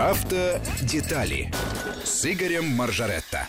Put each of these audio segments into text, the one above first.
Автодетали с Игорем Маржаретто.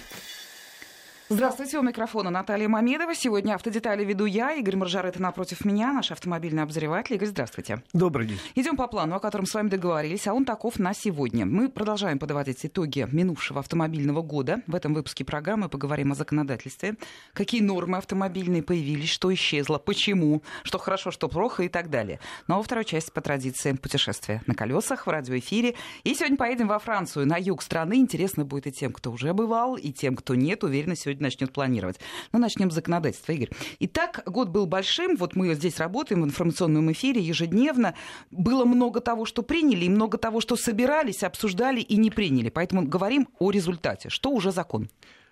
Здравствуйте, у микрофона Наталья Мамедова. Сегодня автодетали веду я, Игорь Маржарет напротив меня, наш автомобильный обозреватель. Игорь, здравствуйте. Добрый день. Идем по плану, о котором с вами договорились, а он таков на сегодня. Мы продолжаем подводить итоги минувшего автомобильного года. В этом выпуске программы поговорим о законодательстве, какие нормы автомобильные появились, что исчезло, почему, что хорошо, что плохо и так далее. Ну а во второй части по традиции путешествия на колесах в радиоэфире. И сегодня поедем во Францию, на юг страны. Интересно будет и тем, кто уже бывал, и тем, кто нет. Уверена, сегодня начнет планировать. Но ну, начнем с законодательства, Игорь. Итак, год был большим. Вот мы здесь работаем в информационном эфире ежедневно. Было много того, что приняли, и много того, что собирались, обсуждали и не приняли. Поэтому говорим о результате. Что уже закон?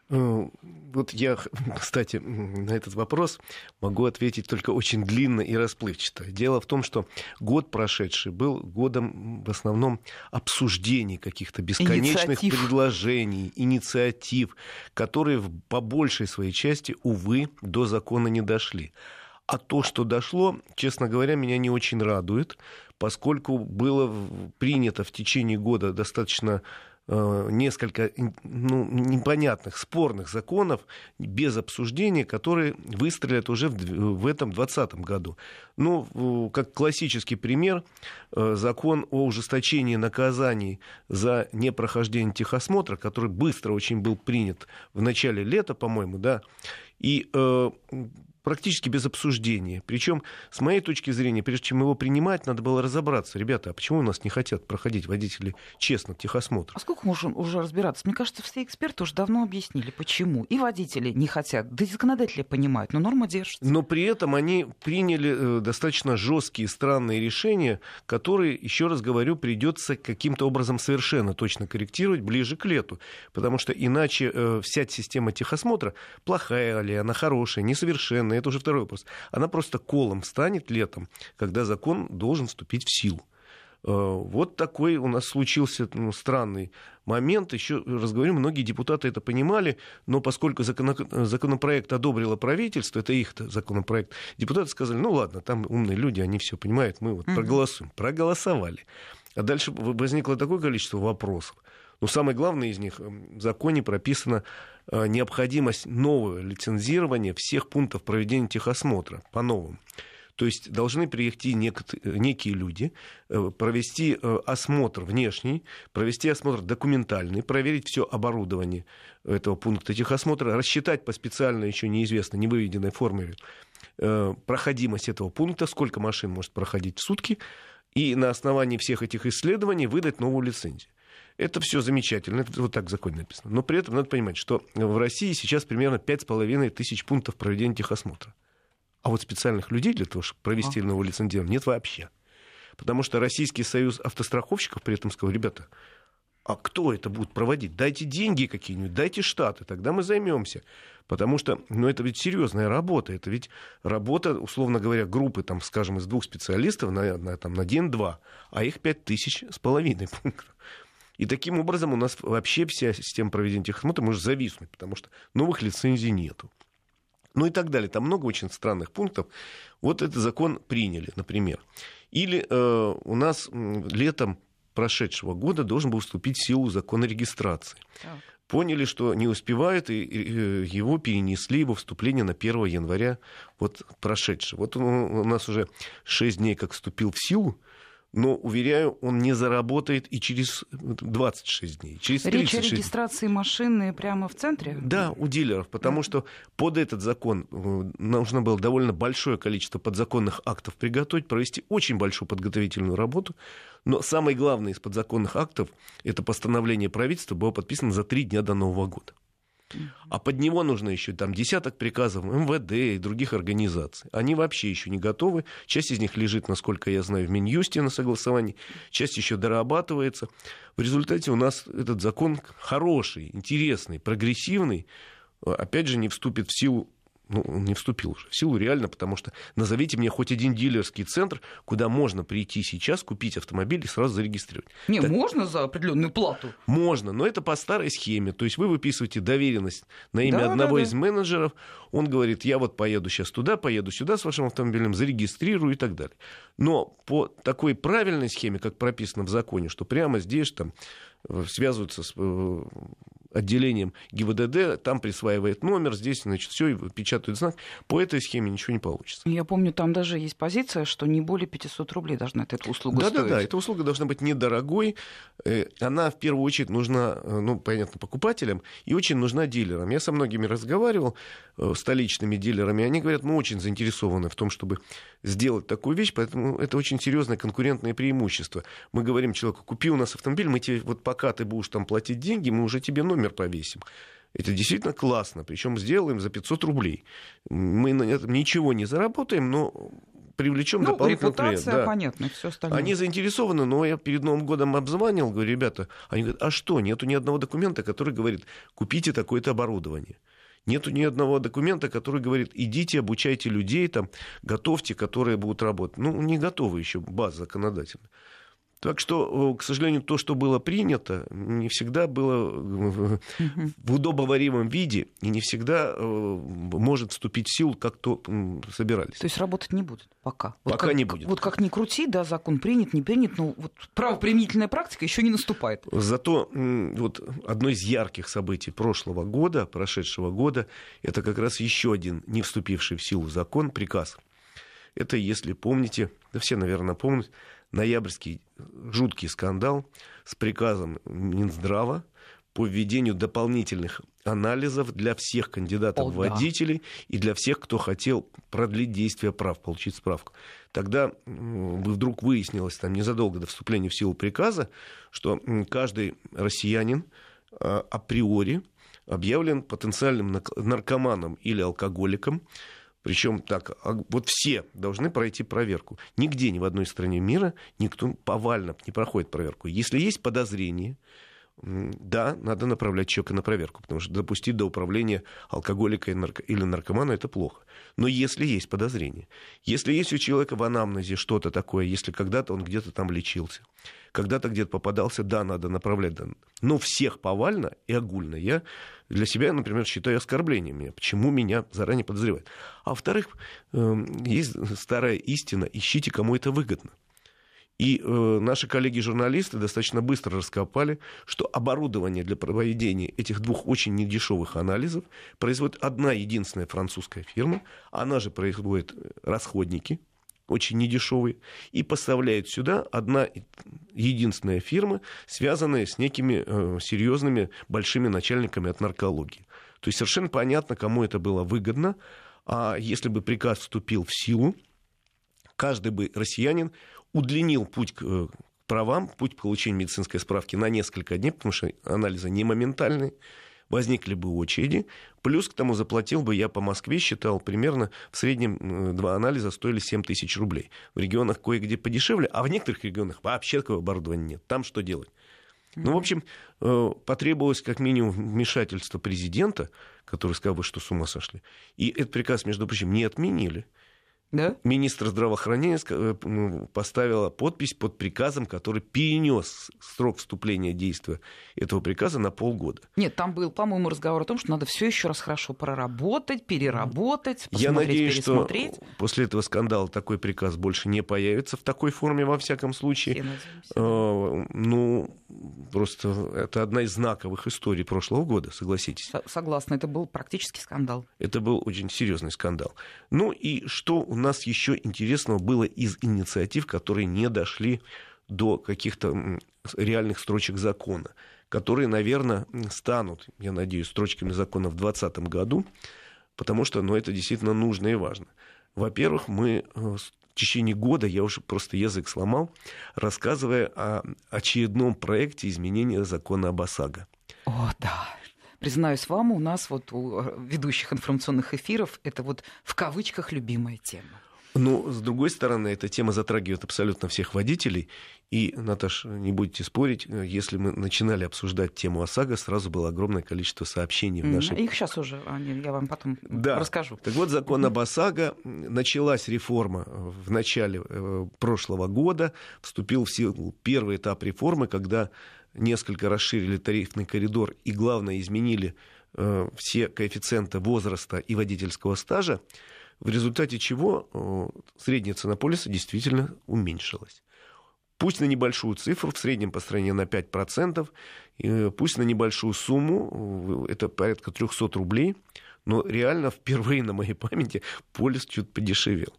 Э, вот я, кстати, на этот вопрос могу ответить только очень длинно и расплывчато. Дело в том, что год прошедший был годом в основном обсуждений каких-то бесконечных инициатив. предложений, инициатив, которые по большей своей части, увы, до закона не дошли. А то, что дошло, честно говоря, меня не очень радует, поскольку было принято в течение года достаточно несколько ну, непонятных, спорных законов без обсуждения, которые выстрелят уже в, в этом 2020 году. Ну, как классический пример, э, закон о ужесточении наказаний за непрохождение техосмотра, который быстро очень был принят в начале лета, по-моему, да, и э, практически без обсуждения. Причем, с моей точки зрения, прежде чем его принимать, надо было разобраться. Ребята, а почему у нас не хотят проходить водители честно техосмотр? А сколько можем уже разбираться? Мне кажется, все эксперты уже давно объяснили, почему. И водители не хотят, да и законодатели понимают, но норма держится. Но при этом они приняли э, достаточно жесткие, странные решения, которые, еще раз говорю, придется каким-то образом совершенно точно корректировать ближе к лету. Потому что иначе э, вся система техосмотра, плохая ли она, хорошая, несовершенная, это уже второй вопрос, она просто колом станет летом, когда закон должен вступить в силу. Э, вот такой у нас случился ну, странный момент. Еще раз говорю, многие депутаты это понимали, но поскольку законопроект одобрило правительство, это их законопроект, депутаты сказали, ну ладно, там умные люди, они все понимают, мы вот проголосуем. Проголосовали. А дальше возникло такое количество вопросов. Но самое главное из них в законе прописана э, необходимость нового лицензирования всех пунктов проведения техосмотра по-новому. То есть должны приехать некие люди, э, провести э, осмотр внешний, провести осмотр документальный, проверить все оборудование этого пункта техосмотра, рассчитать по специально еще неизвестно, невыведенной формуле проходимость этого пункта, сколько машин может проходить в сутки, и на основании всех этих исследований выдать новую лицензию. Это все замечательно, это вот так в законе написано. Но при этом надо понимать, что в России сейчас примерно 5,5 тысяч пунктов проведения техосмотра. А вот специальных людей для того, чтобы провести новое лицензирование, нет вообще. Потому что Российский союз автостраховщиков при этом сказал, ребята, а кто это будет проводить? Дайте деньги какие-нибудь, дайте штаты, тогда мы займемся. Потому что, ну, это ведь серьезная работа. Это ведь работа, условно говоря, группы, там, скажем, из двух специалистов на, на, там, на день-два, а их пять тысяч с половиной пунктов. И таким образом у нас вообще вся система проведения техосмотра может зависнуть, потому что новых лицензий нету. Ну и так далее. Там много очень странных пунктов. Вот этот закон приняли, например. Или э, у нас летом прошедшего года должен был вступить в силу закон о регистрации. Поняли, что не успевают, и его перенесли его вступление на 1 января вот прошедшего. Вот у нас уже 6 дней как вступил в силу, но, уверяю, он не заработает и через 26 дней, через 36 Речь о регистрации машины прямо в центре? Да, у дилеров, потому что под этот закон э, нужно было довольно большое количество подзаконных актов приготовить, провести очень большую подготовительную работу, но самое главное из подзаконных актов, это постановление правительства, было подписано за три дня до Нового года. А под него нужно еще там десяток приказов МВД и других организаций. Они вообще еще не готовы. Часть из них лежит, насколько я знаю, в Минюсте на согласовании, часть еще дорабатывается. В результате у нас этот закон хороший, интересный, прогрессивный, опять же, не вступит в силу ну, он не вступил уже в силу реально, потому что назовите мне хоть один дилерский центр, куда можно прийти сейчас, купить автомобиль и сразу зарегистрировать. Не, Так- можно за определенную плату. Можно, но это по старой схеме. То есть вы выписываете доверенность на имя Да, одного да, да. из менеджеров. Он говорит, я вот поеду сейчас туда, поеду сюда с вашим автомобилем, зарегистрирую и так далее. Но по такой правильной схеме, как прописано в законе, что прямо здесь там связываются с э, отделением ГИБДД, там присваивает номер, здесь, значит, все, печатают знак. По этой схеме ничего не получится. Я помню, там даже есть позиция, что не более 500 рублей должна эта услуга Да, стоить. да, да. Эта услуга должна быть недорогой. Э, Она в первую очередь нужна, э, ну, понятно, покупателям и очень нужна дилерам. Я со многими разговаривал, э, столичными дилерами. Они говорят, мы очень заинтересованы в том, чтобы сделать такую вещь, поэтому это очень серьезное конкурентное преимущество. Мы говорим человеку, купи у нас автомобиль, мы тебе, вот пока ты будешь там платить деньги, мы уже тебе номер повесим. Это действительно классно, причем сделаем за 500 рублей. Мы на этом ничего не заработаем, но привлечем Ну, дополнительный клиент. репутация, Да. понятно, все остальное. Они заинтересованы, но я перед Новым годом обзванивал, говорю, ребята, они говорят, а что, нету ни одного документа, который говорит, купите такое-то оборудование. Нету ни одного документа, который говорит, идите, обучайте людей, там, готовьте, которые будут работать. Ну, не готовы еще база законодательная. Так что, э, к сожалению, то, что было принято, не всегда было в удобоваримом виде и не всегда э, может вступить в силу, как то собирались. То есть работать не будет пока. Вот Пока как- не будет. Вот как ни крути, да, закон принят, не принят, но вот правоприменительная практика еще не наступает. Зато вот одно из ярких событий прошлого года, прошедшего года, это как раз еще один не вступивший в силу закон, приказ. Это, если помните, да все, наверное, помнят, ноябрьский жуткий скандал с приказом Минздрава по введению дополнительных анализов для всех кандидатов О, в да. водителей и для всех, кто хотел продлить действие прав, получить справку. Тогда вдруг выяснилось, там, незадолго до вступления в силу приказа, что каждый россиянин а, априори объявлен потенциальным наркоманом или алкоголиком, причем так, а вот все должны пройти проверку. Нигде, ни в одной стране мира никто повально не проходит проверку. Если есть подозрение, да, надо направлять человека на проверку, потому что допустить до управления алкоголика или наркомана это плохо. Но если есть подозрение, если есть у человека в анамнезе что-то такое, если когда-то он где-то там лечился, когда-то где-то попадался, да, надо направлять. Но всех повально и огульно я для себя, например, считаю оскорблением меня. Почему меня заранее подозревают? А во-вторых, эм, есть старая истина, ищите, кому это выгодно. И э, наши коллеги-журналисты достаточно быстро раскопали, что оборудование для проведения этих двух очень недешевых анализов производит одна единственная французская фирма. Она же производит э, расходники, очень недешевые, и поставляет сюда одна единственная фирма, связанная с некими э, серьезными большими начальниками от наркологии. То есть совершенно понятно, кому это было выгодно. А если бы приказ вступил в силу, каждый бы россиянин удлинил путь к э, правам, путь к получению медицинской справки на несколько дней, потому что анализы не моментальные, возникли бы очереди, плюс к тому заплатил бы, я по Москве считал, примерно в среднем э, два анализа стоили 7 тысяч рублей. В регионах кое-где подешевле, а в некоторых регионах вообще такого оборудования нет. Там что делать? Ну, в общем, э, потребовалось как минимум вмешательство президента, который сказал, вы что, с ума сошли? И этот приказ, между прочим, не отменили. Да? Министр здравоохранения э, м, поставила подпись под приказом, который перенес срок вступления действия этого приказа на полгода. Нет, там был, по-моему, разговор о том, что надо все еще раз хорошо проработать, переработать, Я надеюсь, что после этого скандала такой приказ больше не появится в такой форме, во всяком случае. Э, Ну, просто это одна из знаковых историй прошлого года, согласитесь. Со- Согласна, это был практически скандал. Это был очень серьезный скандал. Ну и что у нас еще интересного было из инициатив, которые не дошли до каких-то реальных строчек закона, которые, наверное, станут, я надеюсь, строчками закона в 2020 году, потому что ну, это действительно нужно и важно. Во-первых, мы э, течение года, я уже просто язык сломал, рассказывая о очередном проекте изменения закона об ОСАГО. О, да. Признаюсь вам, у нас вот у э, ведущих информационных эфиров это вот в кавычках любимая тема. Ну, с другой стороны, эта тема затрагивает абсолютно всех водителей. И, Наташ, не будете спорить, если мы начинали обсуждать тему ОСАГО, сразу было огромное количество сообщений в нашей... Их сейчас уже, я вам потом да. расскажу. Так вот, закон об ОСАГО, началась реформа в начале э, прошлого года, вступил в силу первый этап реформы, когда несколько расширили тарифный коридор и, главное, изменили э, все коэффициенты возраста и водительского стажа в результате чего э, средняя цена полиса действительно уменьшилась. Пусть на небольшую цифру, в среднем по стране на 5%, э, пусть на небольшую сумму, э, это порядка 300 рублей, но реально впервые на моей памяти полис чуть подешевел.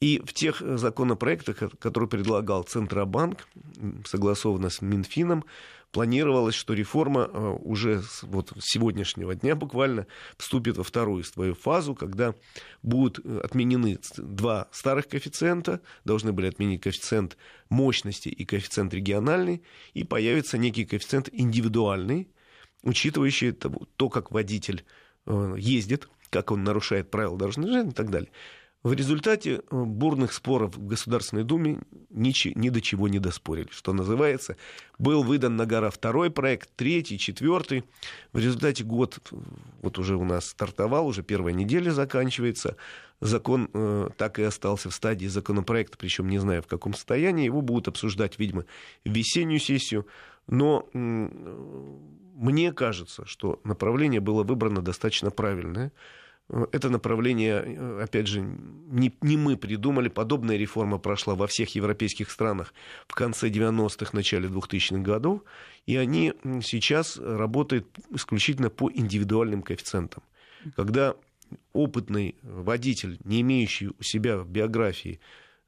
И в тех законопроектах, которые предлагал Центробанк, согласованно с Минфином, планировалось, что реформа э, уже вот с сегодняшнего дня буквально вступит во вторую свою фазу, когда будут э, отменены два старых коэффициента, должны были отменить коэффициент мощности и коэффициент региональный, и появится некий коэффициент индивидуальный, учитывающий то, как водитель э, ездит, как он нарушает правила дорожного движения и так далее. В результате э, бурных споров в Государственной Думе ни, ни до чего не доспорили, что называется. Был выдан на гора второй проект, третий, четвертый. В результате год вот уже у нас стартовал, уже первая неделя заканчивается. Закон э, так и остался в стадии законопроекта, причем не знаю в каком состоянии. Его будут обсуждать, видимо, в весеннюю сессию. Но э, мне кажется, что направление было выбрано достаточно правильное. Это направление, э, опять же, не, не мы придумали. Подобная реформа прошла во всех европейских странах в конце 90-х, начале 2000-х годов. И они сейчас работают исключительно по индивидуальным коэффициентам. Когда опытный водитель, не имеющий у себя в биографии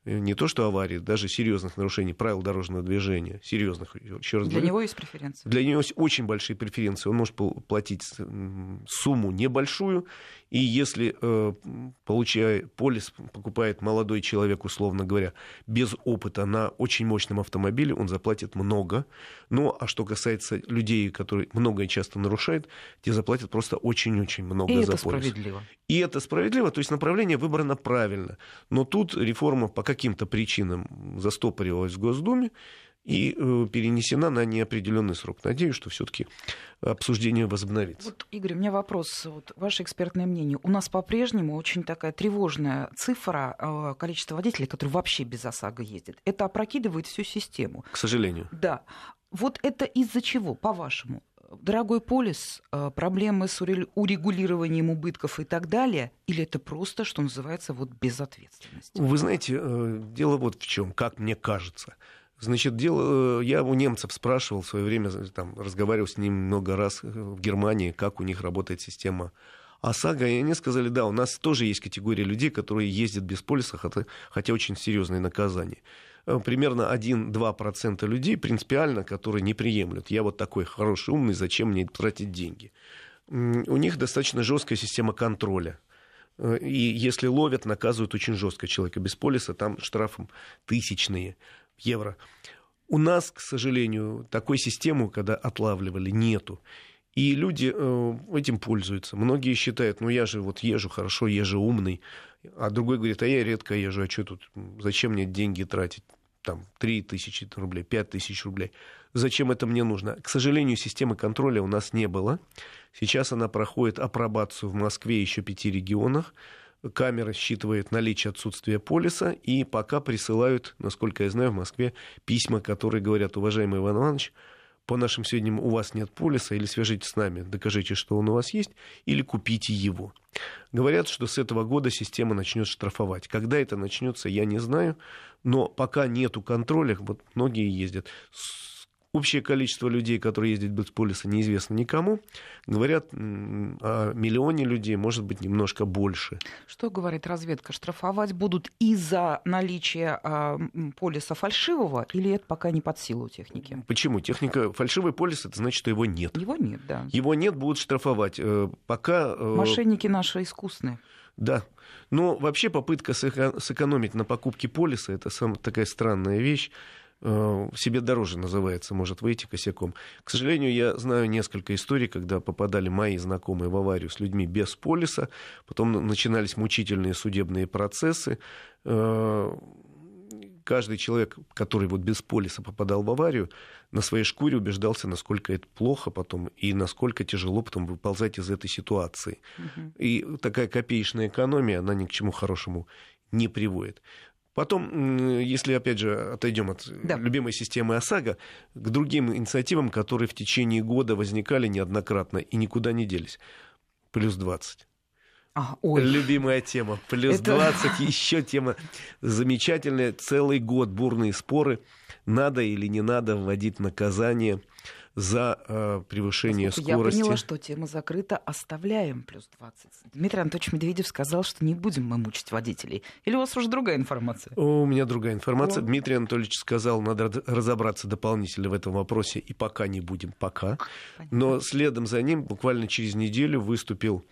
Э, не то что аварии, даже серьезных нарушений правил дорожного движения, серьезных, еще раз Для говорю, него есть преференции. Для него есть очень большие преференции. Он может платить сумму небольшую, и если, э, получая полис, покупает молодой человек, условно говоря, без опыта на очень мощном автомобиле, он заплатит много. Ну, а что касается людей, которые много и часто нарушают, те заплатят просто очень-очень много и за это полис. справедливо. И это справедливо, то есть направление выбрано правильно. Но тут реформа по каким-то причинам застопоривалась в Госдуме, и э, перенесена на неопределенный срок. Надеюсь, что все-таки обсуждение возобновится. Вот, Игорь, у меня вопрос. Вот, ваше экспертное мнение. У нас по-прежнему очень такая тревожная цифра э, количества водителей, которые вообще без ОСАГО ездят. Это опрокидывает всю систему. К сожалению. Да. Вот это из-за чего, по-вашему? Дорогой полис, э, проблемы с урегулированием убытков и так далее, или это просто, что называется, вот безответственность? Вы знаете, дело вот в чем, как мне кажется – Значит, дело, э, я у немцев спрашивал в свое время, там, разговаривал с ним много раз в Германии, как у них работает система ОСАГО, и они сказали, да, у нас тоже есть категория людей, которые ездят без полиса, хотя, очень серьезные наказания. Э, примерно 1-2% людей принципиально, которые не приемлют. Я вот такой хороший, умный, зачем мне тратить деньги? У них достаточно жесткая система контроля. Э, и если ловят, наказывают очень жестко человека без полиса, там штрафом тысячные евро. У нас, к сожалению, такой системы, когда отлавливали, нету. И люди э, этим пользуются. Многие считают, ну я же вот езжу хорошо, я же умный. А другой говорит, а я редко езжу, а что тут, зачем мне деньги тратить? Там 3 тысячи рублей, 5 тысяч рублей. Зачем это мне нужно? К сожалению, системы контроля у нас не было. Сейчас она проходит апробацию в Москве и еще пяти регионах камера считывает наличие отсутствия полиса, и пока присылают, насколько я знаю, в Москве письма, которые говорят, уважаемый Иван Иванович, по нашим сведениям, у вас нет полиса, или свяжитесь с нами, докажите, что он у вас есть, или купите его. Говорят, что с этого года система начнет штрафовать. Когда это начнется, я не знаю, но пока нету контроля, вот многие ездят Общее количество людей, которые ездят без полиса, неизвестно никому. Говорят о миллионе людей, может быть, немножко больше. Что говорит разведка? Штрафовать будут из-за наличия э, полиса фальшивого или это пока не под силу техники? Почему? Техника фальшивый полис, это значит, что его нет. Его нет, да. Его нет, будут штрафовать. Э, пока... Э, Мошенники наши искусные. Да. Но вообще попытка сэкономить на покупке полиса, это самая такая странная вещь. Э, себе дороже называется, может выйти косяком. К сожалению, я знаю несколько историй, когда попадали мои знакомые в аварию с людьми без полиса, потом начинались мучительные судебные процессы. Э, каждый человек, который вот без полиса попадал в аварию, на своей шкуре убеждался, насколько это плохо потом и насколько тяжело потом выползать из этой ситуации. Угу. И такая копеечная экономия, она ни к чему хорошему не приводит. Потом, если, опять же, отойдем от да. любимой системы ОСАГО, к другим инициативам, которые в течение года возникали неоднократно и никуда не делись. Плюс 20. А, ой. Любимая тема. Плюс Это... 20, еще тема замечательная. Целый год бурные споры. Надо или не надо вводить наказание за э, превышение Поскольку скорости. Я поняла, что тема закрыта, оставляем плюс 20. Дмитрий Анатольевич Медведев сказал, что не будем мы мучить водителей. Или у вас уже другая информация? У меня другая информация. О. Дмитрий Анатольевич сказал, надо разобраться дополнительно в этом вопросе, и пока не будем, пока. Понятно. Но следом за ним буквально через неделю выступил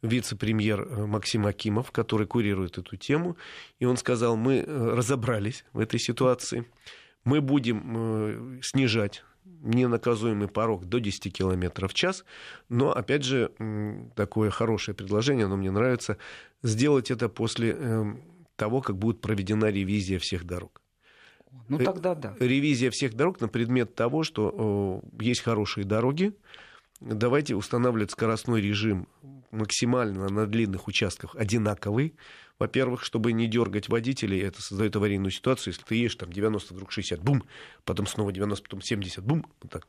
вице-премьер э, Максим Акимов, который курирует эту тему, и он сказал, мы э, разобрались в этой ситуации, мы будем снижать ненаказуемый порог до 10 км в час. Но, опять же, такое хорошее предложение, оно мне нравится, сделать это после эм, того, как будет проведена ревизия всех дорог. Ну э, тогда да. Ревизия всех дорог на предмет того, что есть хорошие дороги. Давайте устанавливать скоростной режим максимально на длинных участках одинаковый. Во-первых, чтобы не дергать водителей, это создает аварийную ситуацию. Если ты едешь там 90, вдруг 60, бум, потом снова 90, потом 70, бум, вот так.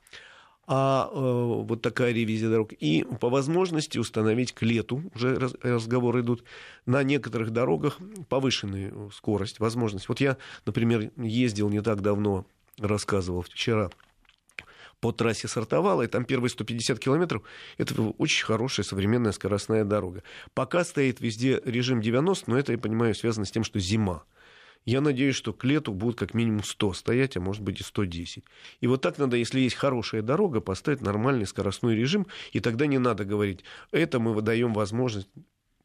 А э, вот такая ревизия дорог. И по возможности установить к лету, уже раз, разговоры идут, на некоторых дорогах повышенную скорость, возможность. Вот я, например, ездил не так давно, рассказывал вчера, по трассе Сартовала, и там первые 150 километров, это очень хорошая современная скоростная дорога. Пока стоит везде режим 90, но это, я понимаю, связано с тем, что зима. Я надеюсь, что к лету будут как минимум 100 стоять, а может быть и 110. И вот так надо, если есть хорошая дорога, поставить нормальный скоростной режим, и тогда не надо говорить, это мы выдаем возможность.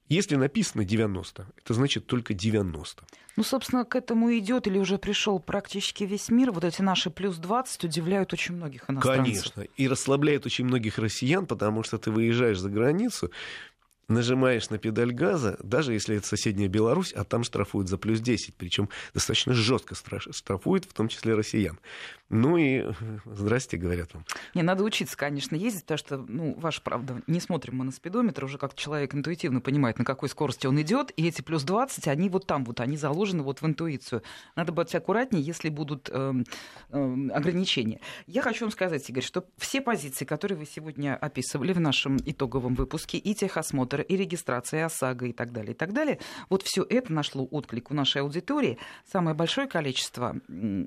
Если написано 90, это значит только 90. Ну, собственно, к этому идет или уже пришел практически весь мир. Вот эти наши плюс 20 удивляют очень многих иностранцев. Конечно. И расслабляют очень многих россиян, потому что ты выезжаешь за границу, нажимаешь на педаль газа, даже если это соседняя Беларусь, а там штрафуют за плюс 10, причем достаточно жестко штрафуют, в том числе россиян. Ну и здрасте, говорят вам. Не, надо учиться, конечно, ездить, потому что, ну, ваша правда, не смотрим мы на спидометр, уже как человек интуитивно понимает, на какой скорости он идет, и эти плюс 20, они вот там вот, они заложены вот в интуицию. Надо быть аккуратнее, если будут э, э, ограничения. Я хочу вам сказать, Игорь, что все позиции, которые вы сегодня описывали в нашем итоговом выпуске, и техосмотр, осмотр, и регистрация, ОСАГО, и так далее, и так далее. Вот все это нашло отклик у нашей аудитории. Самое большое количество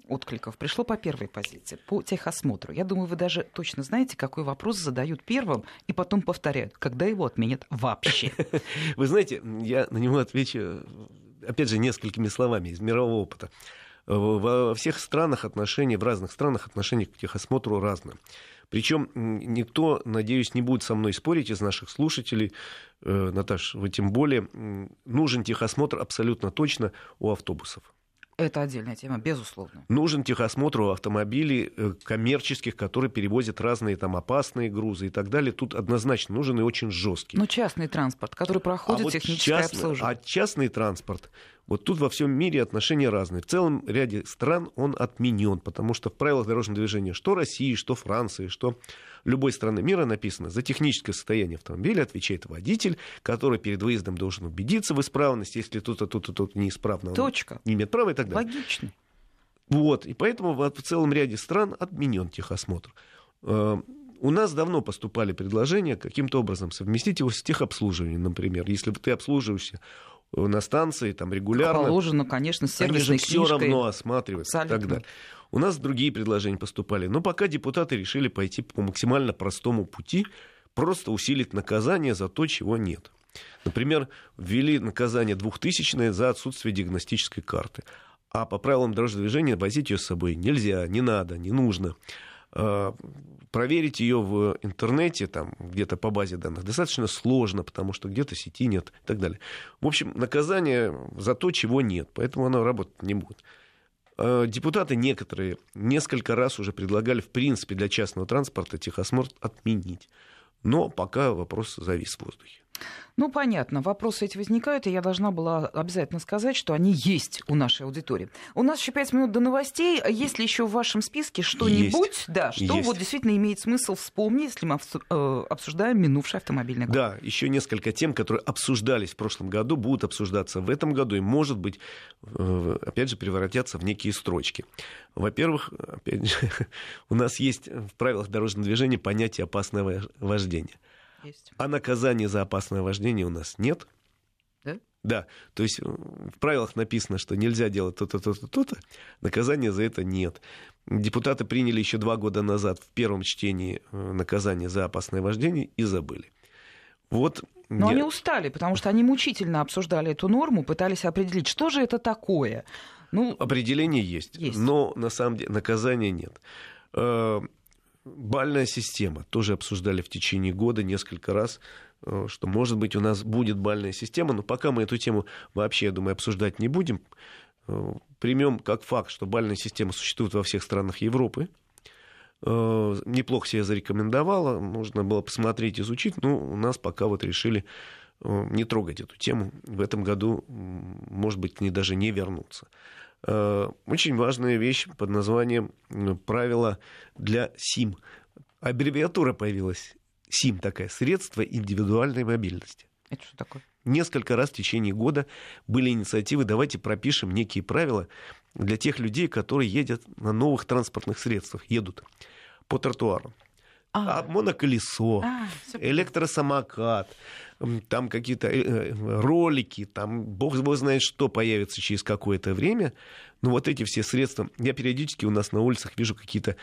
откликов пришло по первой позиции, по техосмотру. Я думаю, вы даже точно знаете, какой вопрос задают первым, и потом повторяют, когда его отменят вообще. Вы знаете, я на него отвечу, опять же, несколькими словами из мирового опыта во всех странах отношения, в разных странах отношения к техосмотру разные. Причем никто, надеюсь, не будет со мной спорить из наших слушателей. Э, Наташ, вы тем более, нужен техосмотр абсолютно точно у автобусов. Это отдельная тема, безусловно. Нужен техосмотр у автомобилей э, коммерческих, которые перевозят разные там опасные грузы и так далее. Тут однозначно нужен и очень жесткий. Ну, частный транспорт, который проходит а техническое вот частный, обслуживание. А частный транспорт, вот тут во всем мире отношения разные. В целом ряде стран он отменен, потому что в правилах дорожного движения что России, что Франции, что любой страны мира написано, за техническое состояние автомобиля отвечает водитель, который перед выездом должен убедиться в исправности, если тут-то, тут-то, тут неисправно. Точка. Не имеет права и так далее. Логично. Вот, и поэтому в целом ряде стран отменен техосмотр. Э, у нас давно поступали предложения каким-то образом совместить его с техобслуживанием, например. Если ты обслуживаешься на станции там регулярно. Положено, конечно, сервисной Они же все равно осматривают и так далее. У нас другие предложения поступали. Но пока депутаты решили пойти по максимально простому пути, просто усилить наказание за то, чего нет. Например, ввели наказание двухтысячное за отсутствие диагностической карты. А по правилам дорожного движения возить ее с собой нельзя, не надо, не нужно. А, проверить ее в интернете, там, где-то по базе данных, достаточно сложно, потому что где-то сети нет и так далее. В общем, наказание за то, чего нет, поэтому оно работать не будет. Э, депутаты некоторые несколько раз уже предлагали, в принципе, для частного транспорта техосмотр отменить. Но пока вопрос завис в воздухе. Ну, понятно, вопросы эти возникают, и я должна была обязательно сказать, что они есть у нашей аудитории. У нас еще пять минут до новостей. Есть ли еще в вашем списке что-нибудь, да, что есть. вот действительно имеет смысл вспомнить, если мы э, обсуждаем минувший автомобильный год? Да, еще несколько тем, которые обсуждались в прошлом году, будут обсуждаться в этом году, и, может быть, опять же, превратятся в некие строчки. Во-первых, опять же, у нас есть в правилах дорожного движения понятие опасное вождение – есть. А наказания за опасное вождение у нас нет. Да? Да, то есть э, в правилах написано, что нельзя делать то-то, то-то, то-то, наказания за это нет. Депутаты приняли еще два года назад в первом чтении э, наказание за опасное вождение и забыли. Вот но я... они устали, потому что они мучительно обсуждали эту норму, пытались определить, что же это такое. Ну, Определение есть, есть, но на самом деле наказания нет. Бальная система. Тоже обсуждали в течение года несколько раз, э, что, может быть, у нас будет бальная система, но пока мы эту тему вообще, я думаю, обсуждать не будем. Э, Примем как факт, что бальная система существует во всех странах Европы. Э, неплохо себя зарекомендовала, нужно было посмотреть, изучить, но у нас пока вот решили не трогать эту тему. В этом году, может быть, к даже не вернуться. Э, очень важная вещь под названием «Правила для СИМ». Аббревиатура появилась. СИМ такая, средство индивидуальной мобильности. Это что такое? Несколько раз в течение года были инициативы, давайте пропишем некие правила для тех людей, которые едут на новых транспортных средствах, едут по тротуару. А, а моноколесо, а, электросамокат, там какие-то э, э, ролики, там бог, знает что появится через какое-то время. Но вот эти все средства, я периодически у нас на улицах вижу какие-то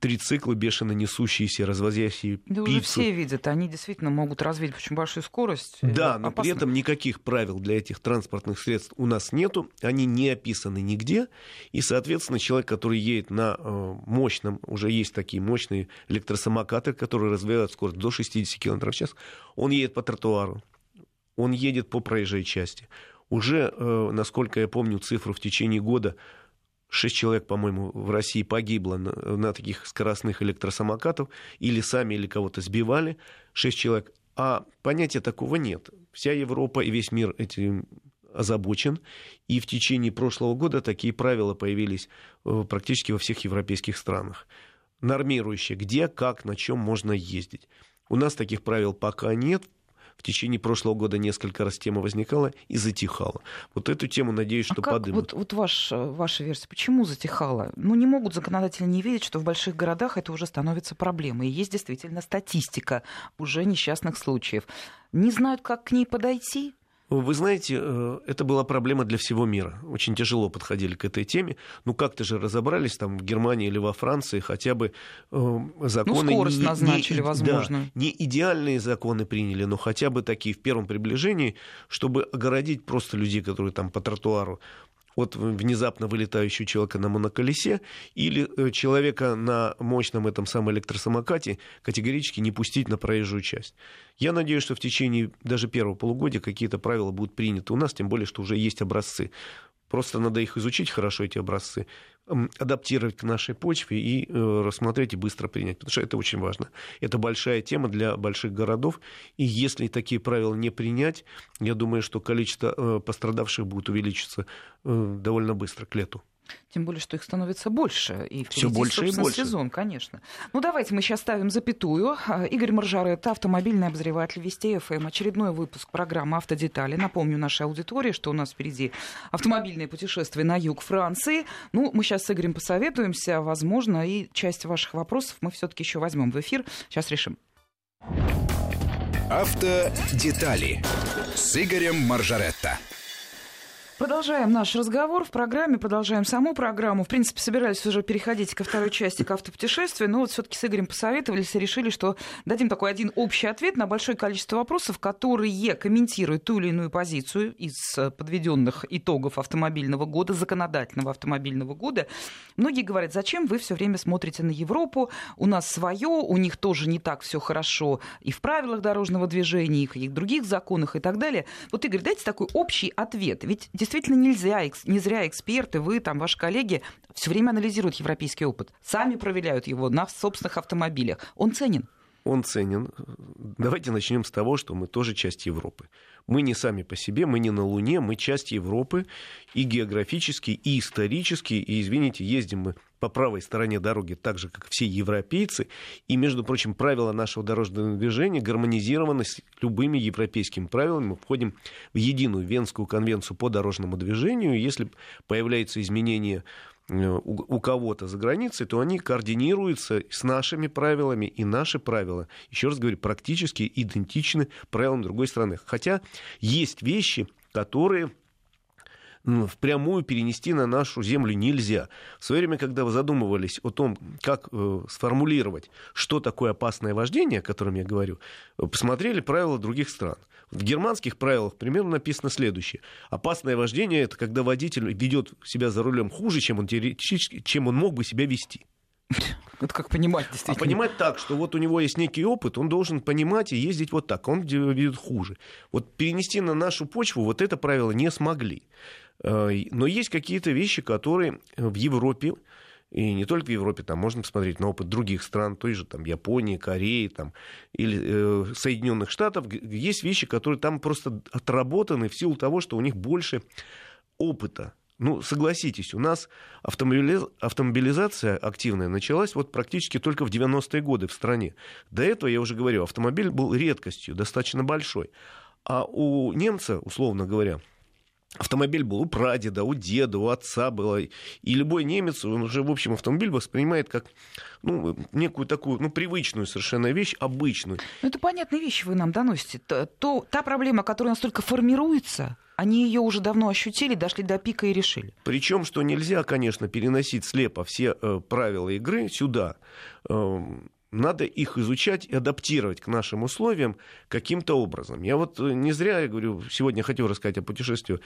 трициклы бешено несущиеся, развозящие да пиццу. уже все видят, они действительно могут развить очень большую скорость. Да, но опасно. при этом никаких правил для этих транспортных средств у нас нету, они не описаны нигде, и, соответственно, человек, который едет на э, мощном, уже есть такие мощные электросамокаты, которые развивают скорость до 60 км в час, он едет по тротуару, он едет по проезжей части. Уже, э, насколько я помню цифру, в течение года Шесть человек, по-моему, в России погибло на, на таких скоростных электросамокатов. Или сами, или кого-то сбивали. Шесть человек. А понятия такого нет. Вся Европа и весь мир этим озабочен. И в течение прошлого года такие правила появились э, практически во всех европейских странах. Нормирующие, где, как, на чем можно ездить. У нас таких правил пока нет в течение прошлого года несколько раз тема возникала и затихала. Вот эту тему, надеюсь, а что а подымут. Вот, вот ваш, ваша версия, почему затихала? Ну, не могут законодатели не видеть, что в больших городах это уже становится проблемой. И есть действительно статистика уже несчастных случаев. Не знают, как к ней подойти? Вы знаете, э, это была проблема для всего мира. Очень тяжело подходили к этой теме. Ну, как-то же разобрались там в Германии или во Франции хотя бы э, законы... Ну, скорость не, назначили, не, возможно. Да, не идеальные законы приняли, но хотя бы такие в первом приближении, чтобы огородить просто людей, которые там по тротуару от внезапно вылетающего человека на моноколесе или э, человека на мощном этом самом электросамокате категорически не пустить на проезжую часть. Я надеюсь, что в течение даже первого полугодия какие-то правила будут приняты у нас, тем более, что уже есть образцы. Просто надо их изучить хорошо, эти образцы, адаптировать к нашей почве и э, рассмотреть и быстро принять, потому что это очень важно. Это большая тема для больших городов, и если такие правила не принять, я думаю, что количество э, пострадавших будет увеличиться э, довольно быстро к лету. Тем более, что их становится больше. И Все больше и больше. сезон, конечно. Ну, давайте мы сейчас ставим запятую. А, Игорь Маржарет, автомобильный обозреватель Вести ФМ. Очередной выпуск программы «Автодетали». Напомню нашей аудитории, что у нас впереди автомобильное путешествие на юг Франции. Ну, мы сейчас с Игорем посоветуемся. Возможно, и часть ваших вопросов мы все-таки еще возьмем в эфир. Сейчас решим. Автодетали с Игорем Маржаретто. Продолжаем наш разговор в программе, продолжаем саму программу. В принципе, собирались уже переходить ко второй части, к автопутешествию, но вот все-таки с Игорем посоветовались и решили, что дадим такой один общий ответ на большое количество вопросов, которые комментируют ту или иную позицию из подведенных итогов автомобильного года, законодательного автомобильного года. Многие говорят, зачем вы все время смотрите на Европу, у нас свое, у них тоже не так все хорошо и в правилах дорожного движения, и в других законах и так далее. Вот, Игорь, дайте такой общий ответ. Ведь действительно нельзя, не зря эксперты, вы, там, ваши коллеги все время анализируют европейский опыт, сами проверяют его на собственных автомобилях. Он ценен он ценен. Давайте начнем с того, что мы тоже часть Европы. Мы не сами по себе, мы не на Луне, мы часть Европы и географически, и исторически. И, извините, ездим мы по правой стороне дороги так же, как все европейцы. И, между прочим, правила нашего дорожного движения гармонизированы с любыми европейскими правилами. Мы входим в единую Венскую конвенцию по дорожному движению. Если появляются изменения Э, у кого-то за границей, то они координируются с нашими правилами, и наши правила, еще раз говорю, практически идентичны правилам другой страны. Хотя есть вещи, которые впрямую перенести на нашу землю нельзя. В свое время, когда вы задумывались о том, как э, сформулировать, что такое опасное вождение, о котором я говорю, посмотрели правила других стран. В германских правилах примерно написано следующее. Опасное вождение – это когда водитель ведет себя за рулем хуже, чем он, теоретически, чем он мог бы себя вести. Это как понимать, а действительно. А понимать так, что вот у него есть некий опыт, он должен понимать и ездить вот так, он ведет хуже. Вот перенести на нашу почву вот это правило не смогли. Э, но есть какие-то вещи, которые в Европе, и не только в Европе, там можно посмотреть на опыт других стран, той же там Японии, Кореи там, или э, Соединенных Штатов, есть вещи, которые там просто отработаны в силу того, что у них больше опыта. Ну, согласитесь, у нас автомобилиз... автомобилизация активная началась вот практически только в 90-е годы в стране. До этого, я уже говорю, автомобиль был редкостью, достаточно большой. А у немца, условно говоря, автомобиль был у прадеда, у деда, у отца было. И любой немец, он уже, в общем, автомобиль воспринимает как ну, некую такую, ну, привычную совершенно вещь, обычную. Ну, это понятные вещи вы нам доносите. То, то, та проблема, которая настолько формируется, они ее уже давно ощутили, дошли до пика и решили. Причем, что нельзя, конечно, переносить слепо все э, правила игры сюда. Э, надо их изучать и адаптировать к нашим условиям каким-то образом. Я вот э, не зря, я говорю, сегодня хотел рассказать о путешествии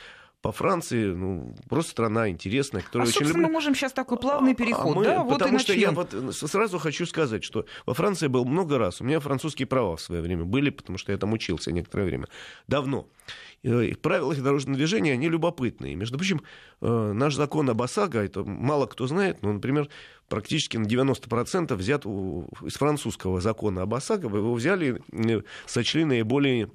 по Франции, ну, просто страна интересная, которая а, очень люблю. мы можем сейчас такой плавный а, переход, а мы, да? Вот потому что я вот э, сразу хочу сказать, что во Франции был много раз. У меня французские права в свое время были, потому что я там учился некоторое время. Давно. И правила дорожного движения, они любопытные. Между прочим, э, наш закон об ОСАГО, это мало кто знает, но, например, практически на 90% взят из французского закона об ОСАГО, вы его взяли, сочли наиболее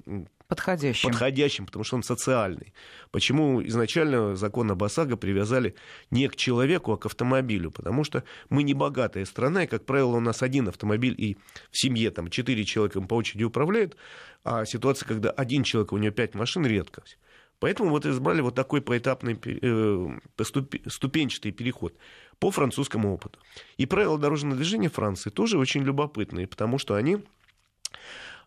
подходящим. подходящим, потому что он социальный. Почему изначально закон об ОСАГО привязали не к человеку, а к автомобилю? Потому что мы не богатая страна, и, как правило, у нас один автомобиль, и в семье там четыре человека по очереди управляют, а ситуация, когда один человек, у него пять машин, редкость. Поэтому вот избрали вот такой поэтапный, э, ступенчатый переход по французскому опыту. И правила дорожного движения Франции тоже очень любопытные, потому что они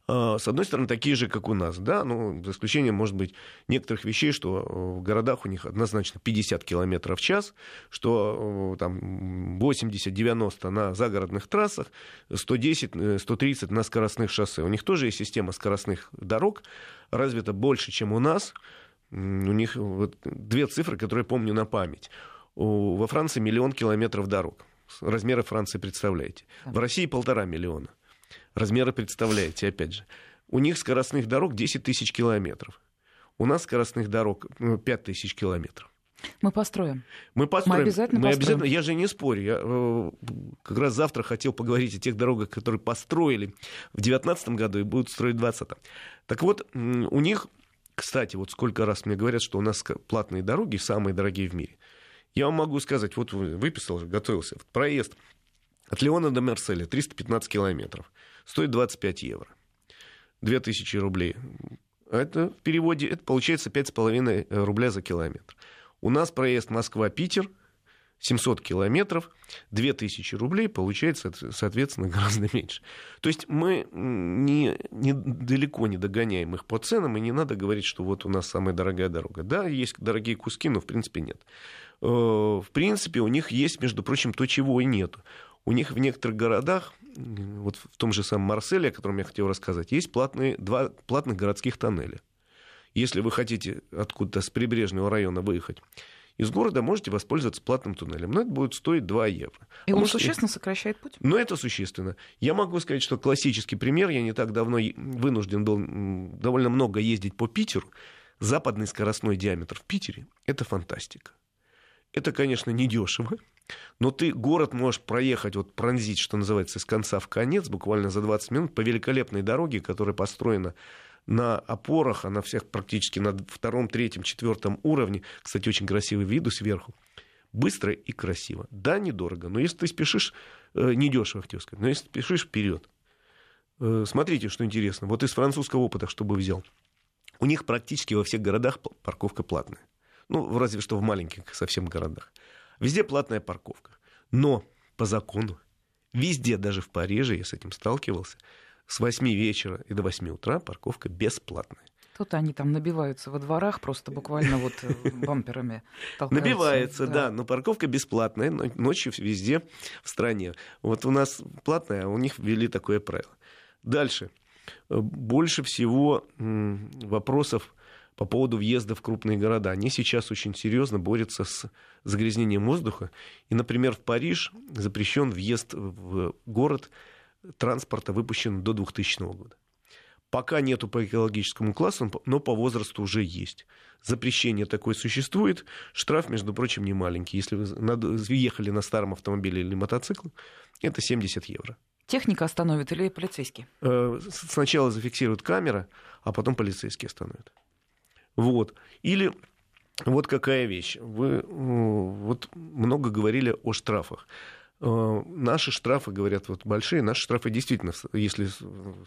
с одной стороны, такие же, как у нас, да, ну, за исключением, может быть, некоторых вещей, что э, в городах у них однозначно 50 км в час, что э, там 80-90 на загородных трассах, 110-130 э, на скоростных шоссе. У них тоже есть система скоростных дорог, развита больше, чем у нас. У них вот две цифры, которые помню на память. Во Франции миллион километров дорог. Размеры Франции представляете. В России полтора миллиона. Размеры представляете, опять же. У них скоростных дорог 10 тысяч километров. У нас скоростных дорог 5 ну, тысяч километров. Мы построим. Мы построим. Мы обязательно Мы построим. Обязательно, я же не спорю. Я э, как раз завтра хотел поговорить о тех дорогах, которые построили в 2019 году и будут строить в 2020. Так вот, у них, кстати, вот сколько раз мне говорят, что у нас платные дороги самые дорогие в мире. Я вам могу сказать, вот выписал, готовился. Проезд от Леона до Марселя 315 километров. Стоит 25 евро. 2000 рублей. Это в переводе, это получается 5,5 рубля за километр. У нас проезд Москва-Питер 700 километров, 2000 рублей, получается, соответственно, гораздо меньше. То есть мы не, не, далеко не догоняем их по ценам, и не надо говорить, что вот у нас самая дорогая дорога. Да, есть дорогие куски, но в принципе нет. Э, в принципе, у них есть, между прочим, то, чего и нет у них в некоторых городах, вот в том же самом Марселе, о котором я хотел рассказать, есть платные, два платных городских тоннеля. Если вы хотите откуда-то с прибрежного района выехать из города, можете воспользоваться платным туннелем. Но это будет стоить 2 евро. И а он может, существенно сокращает путь? Ну, это существенно. Я могу сказать, что классический пример, я не так давно вынужден был довольно много ездить по Питеру, западный скоростной диаметр в Питере – это фантастика. Это, конечно, не дешево, но ты город можешь проехать, вот пронзить, что называется, с конца в конец, буквально за 20 минут по великолепной дороге, которая построена на опорах, она всех практически на втором, третьем, четвертом уровне. Кстати, очень красивый виду сверху. Быстро и красиво. Да, недорого, но если ты спешишь, э, недешево, хотел сказать, но если спешишь вперед. Э, смотрите, что интересно. Вот из французского опыта, чтобы взял. У них практически во всех городах парковка платная. Ну, разве что в маленьких совсем городах. Везде платная парковка. Но по закону, везде, даже в Париже, я с этим сталкивался, с 8 вечера и до 8 утра парковка бесплатная. Тут они там набиваются во дворах, просто буквально вот э, бамперами толкаются. Набивается, да. да, но парковка бесплатная, ночью везде в стране. Вот у нас платная, а у них ввели такое правило. Дальше. Э, больше всего вопросов по поводу въезда в крупные города. Они сейчас очень серьезно борются с загрязнением воздуха. И, например, в Париж запрещен въезд в город транспорта, выпущенного до 2000 года. Пока нету по экологическому классу, но по возрасту уже есть. Запрещение такое существует. Штраф, между прочим, не маленький. Если вы въехали на старом автомобиле или мотоцикле, это 70 евро. Техника остановит или полицейский? Э, сначала зафиксирует камера, а потом полицейский остановит. Вот. Или вот какая вещь. Вы вот много говорили о штрафах. Э, наши штрафы, говорят, вот большие, наши штрафы действительно, если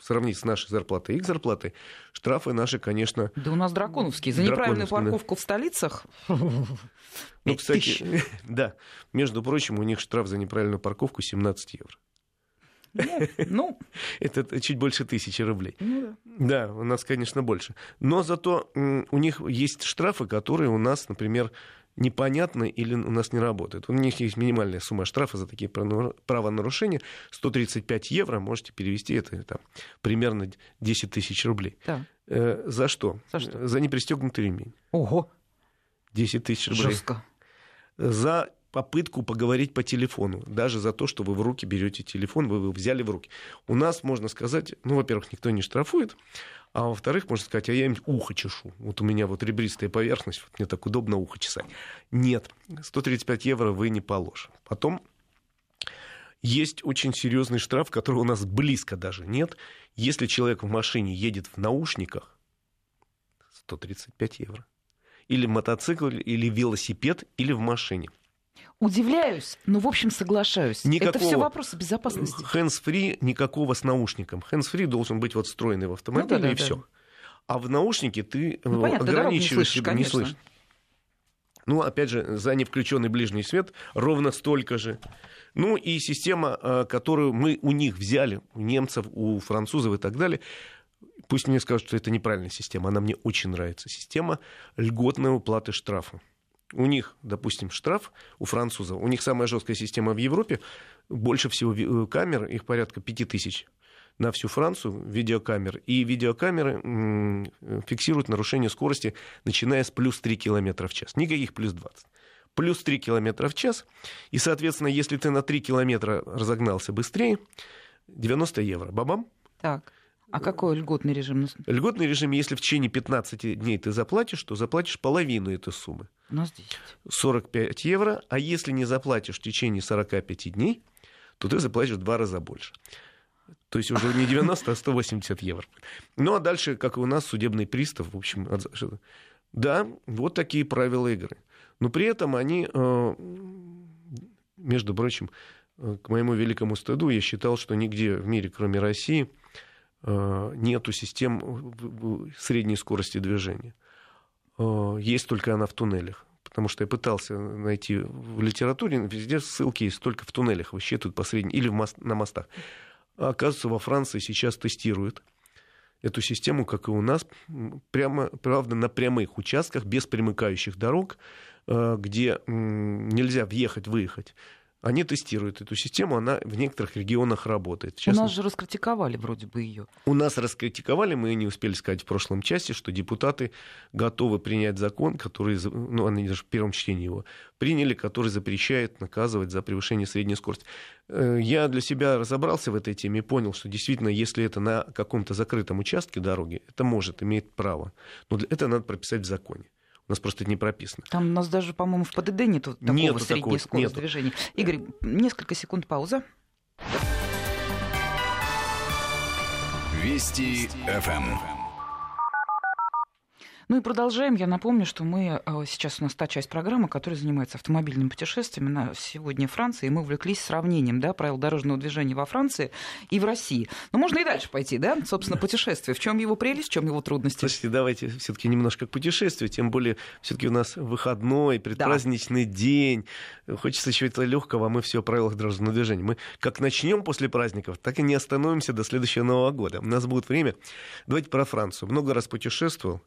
сравнить с нашей зарплатой и их зарплатой, штрафы наши, конечно... Да у нас драконовские. За неправильную парковку да. в столицах Ну, кстати, да. Между прочим, у них штраф за неправильную парковку 17 евро. Ну, ну. Это чуть больше тысячи рублей. Ну, да. да, у нас, конечно, больше. Но зато у них есть штрафы, которые у нас, например, непонятны или у нас не работают. У них есть минимальная сумма штрафа за такие правонарушения. 135 евро, можете перевести это там, примерно 10 тысяч рублей. Да. Э, за что? За что? За непристегнутый ремень. Ого! 10 тысяч рублей. Жестко. За попытку поговорить по телефону, даже за то, что вы в руки берете телефон, вы его взяли в руки. У нас, можно сказать, ну, во-первых, никто не штрафует, а во-вторых, можно сказать, а я им ухо чешу. Вот у меня вот ребристая поверхность, вот мне так удобно ухо чесать. Нет, 135 евро вы не положите. Потом есть очень серьезный штраф, который у нас близко даже нет. Если человек в машине едет в наушниках, 135 евро. Или мотоцикл, или велосипед, или в машине. Удивляюсь, но, в общем, соглашаюсь. Никакого... Это все вопросы безопасности. Hands-free никакого с наушником. Hands-free должен быть вот встроенный в автомобиле, ну, да, да, и да. все. А в наушнике ты ну, понятно, ограничиваешь себя, не слышишь. Ну, опять же, за невключенный ближний свет ровно столько же. Ну и система, э, которую мы у них взяли, у немцев, у французов и так далее, пусть мне скажут, что это неправильная система, она мне очень нравится. Система льготной уплаты штрафа. У них, допустим, штраф у французов, у них самая жесткая система в Европе, больше всего э, камер, их порядка 5000 на всю Францию видеокамер. И видеокамеры фиксируют нарушение скорости, начиная с плюс 3 км в час. Никаких плюс 20. Плюс 3 км в час. И, соответственно, если ты на 3 км разогнался быстрее, 90 евро. Бабам? Так. А какой льготный режим? Льготный режим, если в течение 15 дней ты заплатишь, то заплатишь половину этой суммы. У нас 10. 45 евро. А если не заплатишь в течение 45 дней, то ты заплатишь в два раза больше. То есть уже не 90, а 180 евро. Ну а дальше, как и у нас, судебный пристав, в общем, да, вот такие правила игры. Но при этом они, э, между прочим, э, к моему великому стыду, я считал, что нигде в мире, кроме России, нету систем средней скорости движения. Э, есть только она в туннелях. Потому что я пытался найти в литературе, везде ссылки есть только в туннелях, высчитывают по средней, или мост, на мостах. А оказывается, во Франции сейчас тестируют эту систему, как и у нас, прямо, правда, на прямых участках, без примыкающих дорог, э, где нельзя въехать-выехать Они тестируют эту систему, она в некоторых регионах работает. Сейчас... У нас же раскритиковали вроде бы ее. У нас раскритиковали, мы не успели сказать в прошлом части, что депутаты готовы принять закон, который, ну, они даже в первом чтении его приняли, который запрещает наказывать за превышение средней скорости. Э, я для себя разобрался в этой теме и понял, что действительно, если это на каком-то закрытом участке дороги, это может, иметь право. Но это надо прописать в законе. У нас просто это не прописано. Там у нас даже, по-моему, в ПДД нету такого нету средней такого, скорости нету. движения. Игорь, несколько секунд пауза. Вести ФМ. Ну и продолжаем. Я напомню, что мы э, сейчас у нас та часть программы, которая занимается автомобильными путешествиями. На сегодня Франция, и мы увлеклись сравнением да, правил дорожного движения во Франции и в России. Но можно и дальше пойти, да? Собственно, путешествие. В чем его прелесть, в чем его трудности? Слушайте, давайте все-таки немножко к путешествию, тем более все-таки у нас выходной, предпраздничный да. день. Хочется чего-то легкого, а мы все о правилах дорожного движения. Мы как начнем после праздников, так и не остановимся до следующего Нового года. У нас будет время. Давайте про Францию. Много раз путешествовал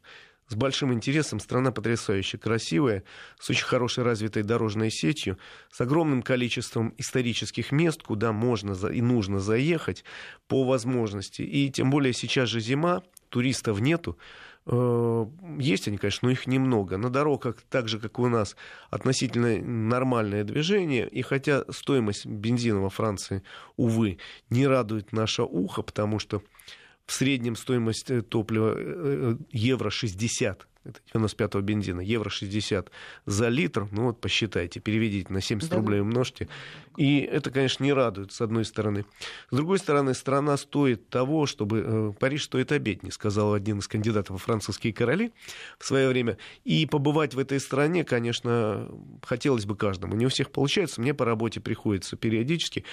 с большим интересом. Страна потрясающе красивая, с очень хорошей развитой дорожной сетью, с огромным количеством исторических мест, куда можно и нужно заехать по возможности. И тем более сейчас же зима, туристов нету. Э, есть они, конечно, но их немного. На дорогах, так же, как и у нас, относительно нормальное движение. И хотя стоимость бензина во Франции, увы, не радует наше ухо, потому что в среднем стоимость э, топлива э, э, евро 60 это 95-го бензина, евро 60 за литр, ну вот посчитайте, переведите на 70 да. рублей умножьте. И это, конечно, не радует, с одной стороны. С другой стороны, страна стоит того, чтобы... Париж стоит обедни, сказал один из кандидатов во французские короли в свое время. И побывать в этой стране, конечно, хотелось бы каждому. Не у всех получается, мне по работе приходится периодически.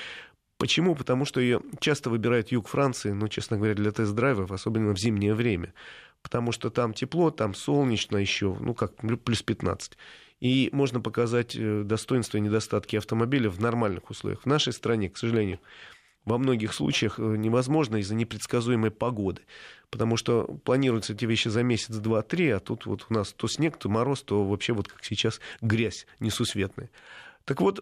Почему? Потому что ее часто выбирают юг Франции, ну, честно говоря, для тест-драйвов, особенно в зимнее время. Потому что там тепло, там солнечно еще, ну, как плюс 15. И можно показать э, достоинства и недостатки автомобиля в нормальных условиях. В нашей стране, к сожалению, во многих случаях э, невозможно из-за непредсказуемой погоды. Потому что планируются эти вещи за месяц, два, три, а тут вот у нас то снег, то мороз, то вообще вот как сейчас грязь несусветная. Так вот,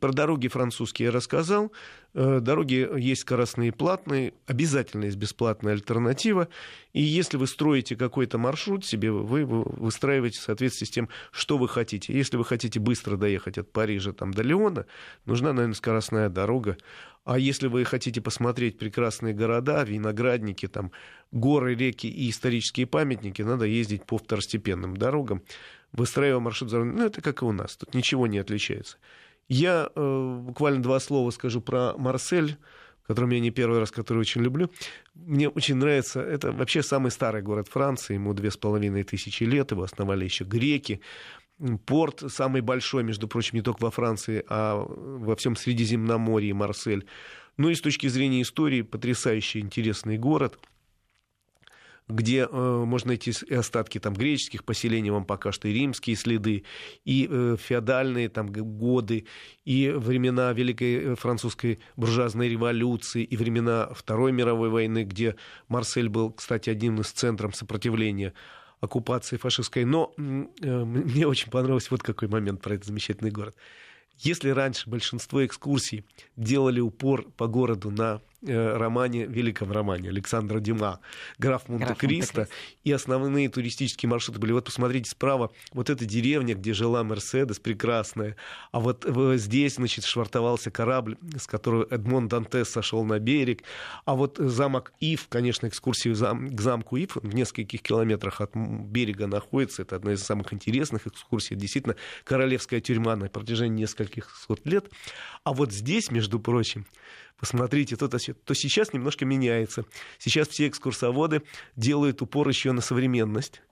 про дороги французские рассказал. Э, дороги есть скоростные и платные, обязательно есть бесплатная альтернатива. И если вы строите какой-то маршрут себе, вы выстраиваете в соответствии с тем, что вы хотите. Если вы хотите быстро доехать от Парижа там, до Леона, нужна, наверное, скоростная дорога. А если вы хотите посмотреть прекрасные города, виноградники, там, горы, реки и исторические памятники, надо ездить по второстепенным дорогам выстраивая маршрут Ну, это как и у нас, тут ничего не отличается. Я э, буквально два слова скажу про Марсель, которым я не первый раз, который очень люблю. Мне очень нравится, это вообще самый старый город Франции, ему две с половиной тысячи лет, его основали еще греки. Порт самый большой, между прочим, не только во Франции, а во всем Средиземноморье, Марсель. Ну и с точки зрения истории, потрясающий интересный город – где э, можно найти остатки там, греческих поселений, вам пока что и римские следы, и э, феодальные там, годы, и времена Великой э, Французской буржуазной революции, и времена Второй мировой войны, где Марсель был, кстати, одним из центров сопротивления оккупации фашистской. Но э, мне очень понравился вот какой момент про этот замечательный город. Если раньше большинство экскурсий делали упор по городу на романе, великом романе Александра Дима «Граф Монте-Кристо». Монте и основные туристические маршруты были. Вот посмотрите справа, вот эта деревня, где жила Мерседес, прекрасная. А вот здесь, значит, швартовался корабль, с которого Эдмон Дантес сошел на берег. А вот замок Ив, конечно, экскурсию к замку Ив в нескольких километрах от берега находится. Это одна из самых интересных экскурсий. Действительно, королевская тюрьма на протяжении нескольких сот лет. А вот здесь, между прочим, посмотрите, то, то, сейчас немножко меняется. Сейчас все экскурсоводы делают упор еще на современность.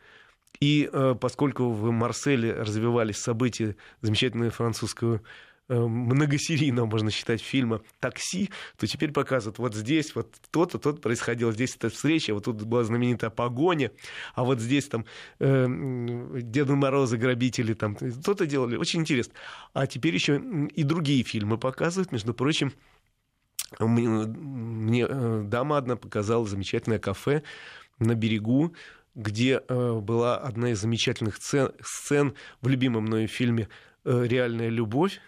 И э, поскольку в Марселе развивались события замечательного французского э, многосерийного, можно считать, фильма «Такси», то теперь показывают, вот здесь вот то-то, то происходило, здесь эта встреча, вот тут была знаменитая погоня, а вот здесь там э, Деда Мороза, грабители, там то-то делали. Очень интересно. А теперь еще и другие фильмы показывают, между прочим, мне э, дама одна показала замечательное кафе на берегу, где э, была одна из замечательных сцен, в любимом мною фильме э, «Реальная любовь»,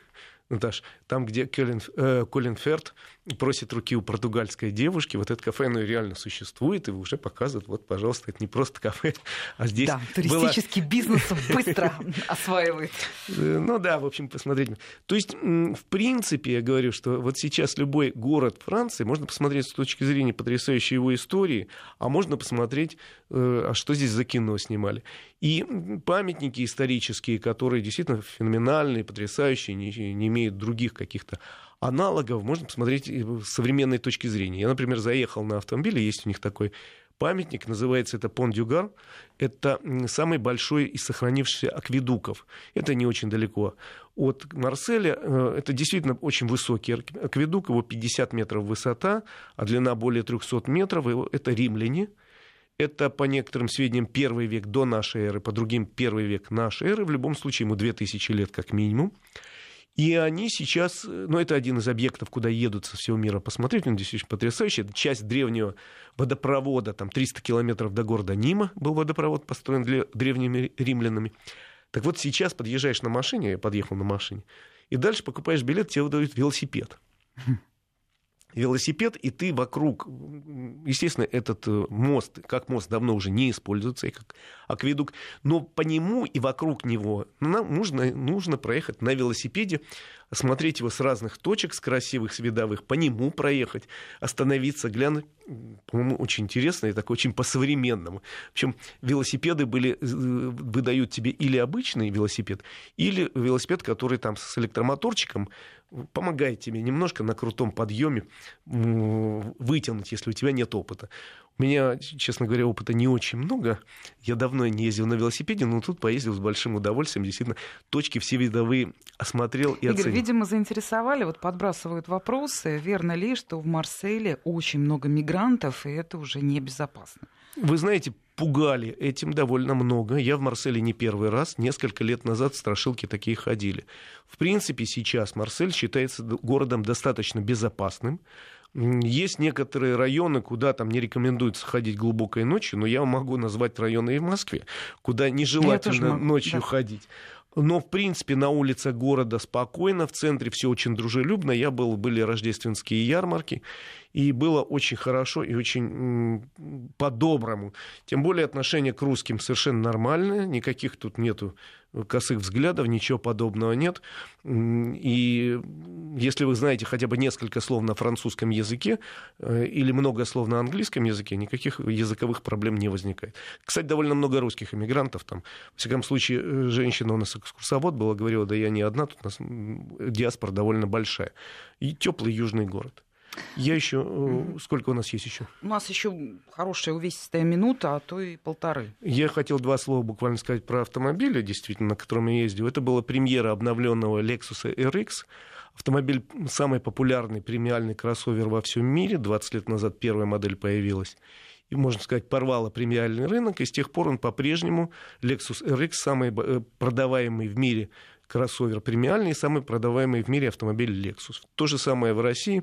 Наташ, там, где Колин, э, Колин Ферт просит руки у португальской девушки, вот это кафе, оно реально существует, и уже показывают, вот, пожалуйста, это не просто кафе, а здесь... Да, туристический была... бизнес быстро осваивает. Э, ну да, в общем, посмотреть. То есть, в принципе, я говорю, что вот сейчас любой город Франции можно посмотреть с точки зрения потрясающей его истории, а можно посмотреть, э, а что здесь за кино снимали. И памятники исторические, которые действительно феноменальные, потрясающие, не, не имеют других каких-то аналогов, можно посмотреть с современной точки зрения. Я, например, заехал на автомобиле, есть у них такой памятник, называется это Пон-Дюгар. Это самый большой из сохранившихся акведуков. Это не очень далеко от Марселя. Э, это действительно очень высокий акведук, его 50 метров высота, а длина более 300 метров. Это римляне. Это, по некоторым сведениям, первый век до нашей эры, по другим первый век нашей эры. В любом случае, ему 2000 лет как минимум. И они сейчас, ну, это один из объектов, куда едут со всего мира посмотреть, он действительно потрясающий. Это часть древнего водопровода, там 300 километров до города Нима был водопровод, построен для, древними римлянами. Так вот сейчас подъезжаешь на машине, я подъехал на машине, и дальше покупаешь билет, тебе выдают велосипед велосипед, и ты вокруг, естественно, этот э, мост, как мост давно уже не используется, как акведук, но по нему и вокруг него нам нужно, нужно проехать на велосипеде, осмотреть его с разных точек, с красивых, с видовых, по нему проехать, остановиться, глянуть. По-моему, очень интересно и так очень по-современному. Причем велосипеды были, э, выдают тебе или обычный велосипед, или велосипед, который там с электромоторчиком, помогает тебе немножко на крутом подъеме вытянуть, если у тебя нет опыта. У меня, честно говоря, опыта не очень много. Я давно не ездил на велосипеде, но тут поездил с большим удовольствием. Действительно, точки все видовые осмотрел и Игорь, оценил. видимо, заинтересовали, вот подбрасывают вопросы, верно ли, что в Марселе очень много мигрантов, и это уже небезопасно? Вы знаете, пугали этим довольно много. Я в Марселе не первый раз. Несколько лет назад страшилки такие ходили. В принципе, сейчас Марсель считается городом достаточно безопасным. Есть некоторые районы, куда там не рекомендуется ходить глубокой ночью, но я могу назвать районы и в Москве, куда нежелательно ночью да. ходить. Но, в принципе, на улице города спокойно, в центре все очень дружелюбно. Я был, были рождественские ярмарки, и было очень хорошо и очень по-доброму. Тем более отношение к русским совершенно нормальное, никаких тут нету косых взглядов, ничего подобного нет. И если вы знаете хотя бы несколько слов на французском языке э, или много слов на английском языке, никаких языковых проблем не возникает. Кстати, довольно много русских иммигрантов там. В всяком случае, э, женщина у нас экскурсовод была, говорила, да я не одна, тут у нас диаспора довольно большая. И теплый южный город. Я еще... Э, сколько у нас есть еще? У нас еще хорошая увесистая минута, а то и полторы. Я хотел два слова буквально сказать про автомобили, действительно, на котором я ездил. Это была премьера обновленного Lexus RX. Автомобиль самый популярный премиальный кроссовер во всем мире. 20 лет назад первая модель появилась. И, можно сказать, порвала премиальный рынок, и с тех пор он по-прежнему, Lexus RX, самый э, продаваемый в мире кроссовер премиальный, самый продаваемый в мире автомобиль Lexus. То же самое в России.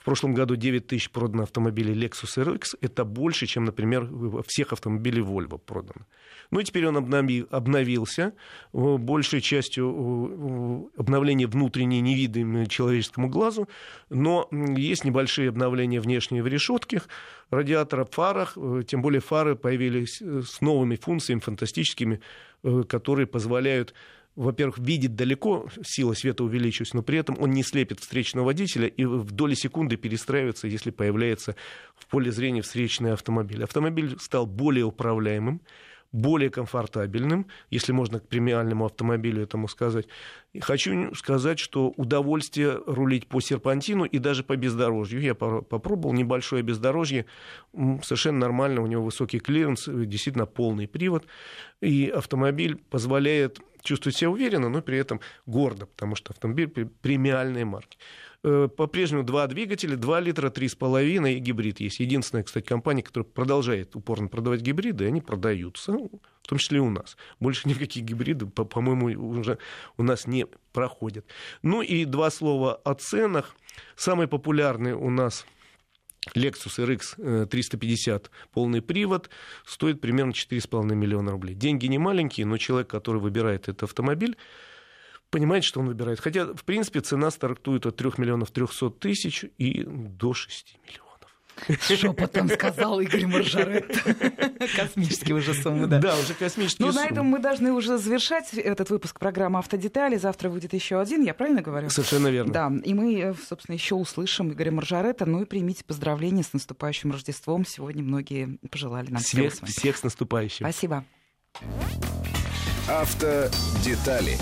В прошлом году 9 тысяч продано автомобилей Lexus RX. Это больше, чем, например, всех автомобилей Volvo продано. Ну и теперь он обновился. Большей частью обновления внутренние невидимые человеческому глазу. Но есть небольшие обновления внешние в решетках, радиаторах, фарах. Тем более фары появились э, с новыми функциями фантастическими, э, которые позволяют во-первых, видит далеко, сила света увеличивается, но при этом он не слепит встречного водителя и в доли секунды перестраивается, если появляется в поле зрения встречный автомобиль. Автомобиль стал более управляемым, более комфортабельным, если можно к премиальному автомобилю этому сказать. И хочу сказать, что удовольствие рулить по серпантину и даже по бездорожью. Я попробовал небольшое бездорожье, совершенно нормально, у него высокий клиренс, действительно полный привод, и автомобиль позволяет чувствовать себя уверенно, но при этом гордо, потому что автомобиль премиальной марки. Э, по-прежнему два двигателя, 2 литра, 3,5 и гибрид есть. Единственная, кстати, компания, которая продолжает упорно продавать гибриды, они продаются, в том числе и у нас. Больше никаких гибридов, по-моему, уже у нас не проходят. Ну и два слова о ценах. Самый популярный у нас Lexus RX 350 полный привод стоит примерно 4,5 миллиона рублей. Деньги не маленькие, но человек, который выбирает этот автомобиль, понимает, что он выбирает. Хотя, в принципе, цена стартует от 3 миллионов 300 тысяч и до 6 миллионов. Шепотом сказал Игорь Маржарет. Космические уже суммы, да. Да, уже космические Ну, на этом мы должны уже завершать этот выпуск программы «Автодетали». Завтра выйдет еще один, я правильно говорю? Совершенно верно. Да, и мы, э, собственно, еще услышим Игоря Маржарета. Ну и примите поздравления с наступающим Рождеством. Сегодня многие пожелали нам всего Всех, с вами. всех с наступающим. Спасибо. Автодетали